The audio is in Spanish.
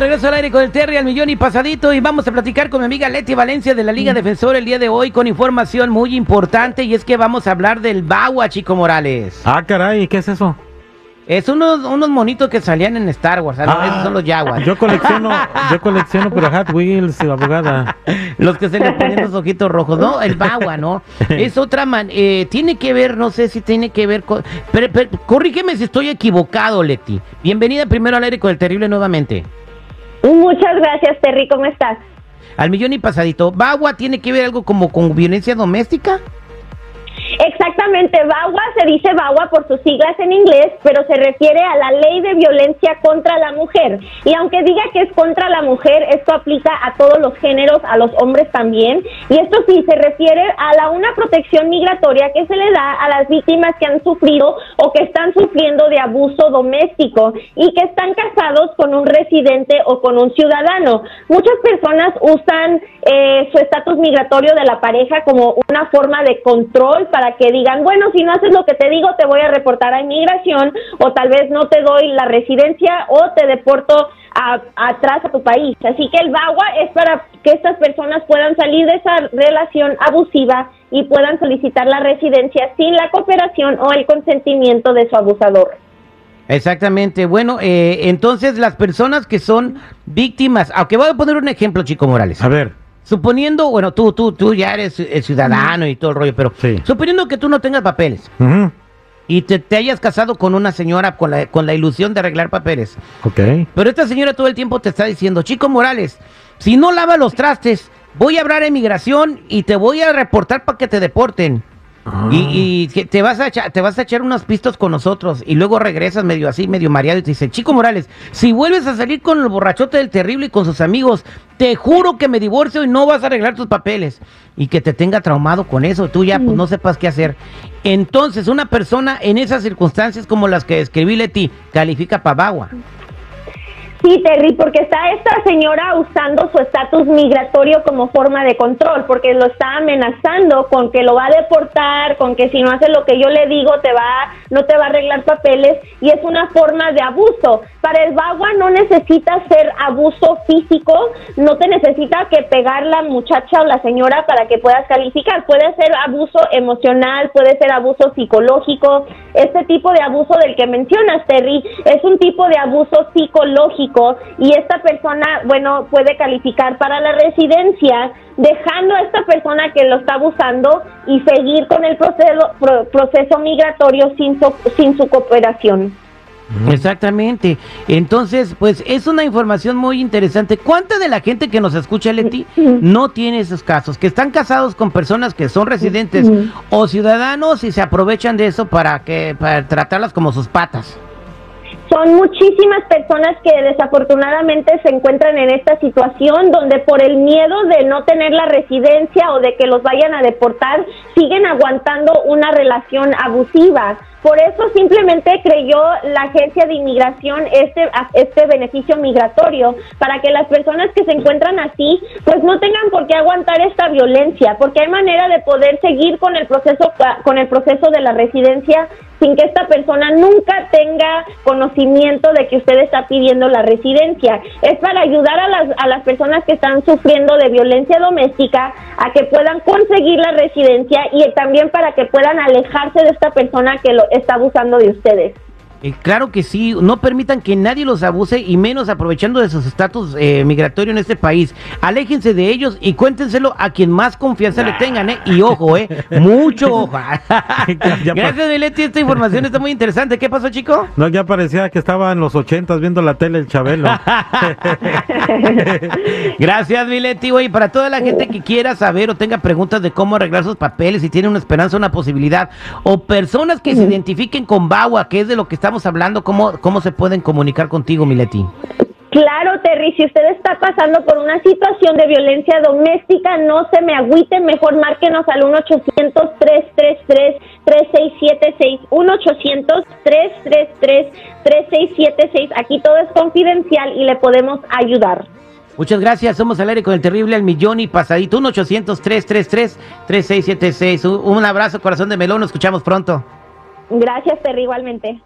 regreso al aire con el Terry al millón y pasadito y vamos a platicar con mi amiga Leti Valencia de la Liga Defensora el día de hoy con información muy importante y es que vamos a hablar del Bagua, Chico Morales. Ah, caray, ¿qué es eso? Es unos, unos monitos que salían en Star Wars, ¿no? esos son los Jaguars. Yo colecciono, yo colecciono pero Hot Wheels, abogada. los que se le ponen los ojitos rojos, ¿no? El Bagua, ¿no? es otra man, eh, tiene que ver, no sé si tiene que ver con... Pero, pero, corrígeme si estoy equivocado, Leti. Bienvenida primero al aire con el terrible nuevamente. Muchas gracias, Terry, ¿cómo estás? Al millón y pasadito. ¿Bagua tiene que ver algo como con violencia doméstica? Exactamente, VAWA se dice VAWA por sus siglas en inglés, pero se refiere a la ley de violencia contra la mujer. Y aunque diga que es contra la mujer, esto aplica a todos los géneros, a los hombres también. Y esto sí se refiere a la una protección migratoria que se le da a las víctimas que han sufrido o que están sufriendo de abuso doméstico y que están casados con un residente o con un ciudadano. Muchas personas usan eh, su estatus migratorio de la pareja como una forma de control para que digan, bueno, si no haces lo que te digo, te voy a reportar a inmigración o tal vez no te doy la residencia o te deporto atrás a tu país. Así que el BAGUA es para que estas personas puedan salir de esa relación abusiva y puedan solicitar la residencia sin la cooperación o el consentimiento de su abusador. Exactamente. Bueno, eh, entonces las personas que son víctimas, aunque voy a poner un ejemplo, Chico Morales. A ver. Suponiendo, bueno, tú, tú, tú ya eres ciudadano y todo el rollo, pero suponiendo que tú no tengas papeles y te, hayas casado con una señora con la, con la ilusión de arreglar papeles. Ok. Pero esta señora todo el tiempo te está diciendo, Chico Morales, si no lava los trastes, voy a hablar a inmigración y te voy a reportar para que te deporten. Y, y, te vas a echar, te vas a echar unos pistos con nosotros y luego regresas medio así, medio mareado y te dice, Chico Morales, si vuelves a salir con el borrachote del terrible y con sus amigos, te juro que me divorcio y no vas a arreglar tus papeles. Y que te tenga traumado con eso, tú ya pues no sepas qué hacer. Entonces, una persona en esas circunstancias como las que describí Leti, califica para bagua. Sí, Terry, porque está esta señora usando su estatus migratorio como forma de control, porque lo está amenazando con que lo va a deportar, con que si no hace lo que yo le digo te va, no te va a arreglar papeles y es una forma de abuso. Para el bagua no necesita ser abuso físico, no te necesita que pegar la muchacha o la señora para que puedas calificar. Puede ser abuso emocional, puede ser abuso psicológico. Este tipo de abuso del que mencionas, Terry, es un tipo de abuso psicológico y esta persona, bueno, puede calificar para la residencia, dejando a esta persona que lo está abusando y seguir con el proceso, proceso migratorio sin su, sin su cooperación. Exactamente. Entonces, pues es una información muy interesante. ¿Cuánta de la gente que nos escucha, Leti, no tiene esos casos? Que están casados con personas que son residentes o ciudadanos y se aprovechan de eso para que para tratarlas como sus patas. Son muchísimas personas que desafortunadamente se encuentran en esta situación donde por el miedo de no tener la residencia o de que los vayan a deportar, siguen aguantando una relación abusiva. Por eso simplemente creyó la agencia de inmigración este, este beneficio migratorio, para que las personas que se encuentran así, pues no tengan por qué aguantar esta violencia, porque hay manera de poder seguir con el proceso, con el proceso de la residencia sin que esta persona nunca tenga conocimiento de que usted está pidiendo la residencia. Es para ayudar a las, a las personas que están sufriendo de violencia doméstica a que puedan conseguir la residencia y también para que puedan alejarse de esta persona que lo está abusando de ustedes. Eh, claro que sí, no permitan que nadie los abuse y menos aprovechando de su estatus eh, migratorio en este país. Aléjense de ellos y cuéntenselo a quien más confianza le tengan, ¿eh? Y ojo, ¿eh? Mucho ojo. Gracias, Mileti, esta información está muy interesante. ¿Qué pasó, chico? No, ya parecía que estaba en los ochentas viendo la tele el Chabelo. Gracias, Mileti. Y para toda la gente que quiera saber o tenga preguntas de cómo arreglar sus papeles, si tiene una esperanza, una posibilidad, o personas que se identifiquen con Bagua, que es de lo que está estamos hablando, ¿cómo, cómo se pueden comunicar contigo, Mileti? Claro, Terry, si usted está pasando por una situación de violencia doméstica, no se me agüite, mejor márquenos al 1-800-333-3676. 1-800-333-3676. Aquí todo es confidencial y le podemos ayudar. Muchas gracias, somos al aire con el terrible al millón y pasadito. 1-800-333-3676. Un abrazo, corazón de melón, nos escuchamos pronto. Gracias, Terry, igualmente.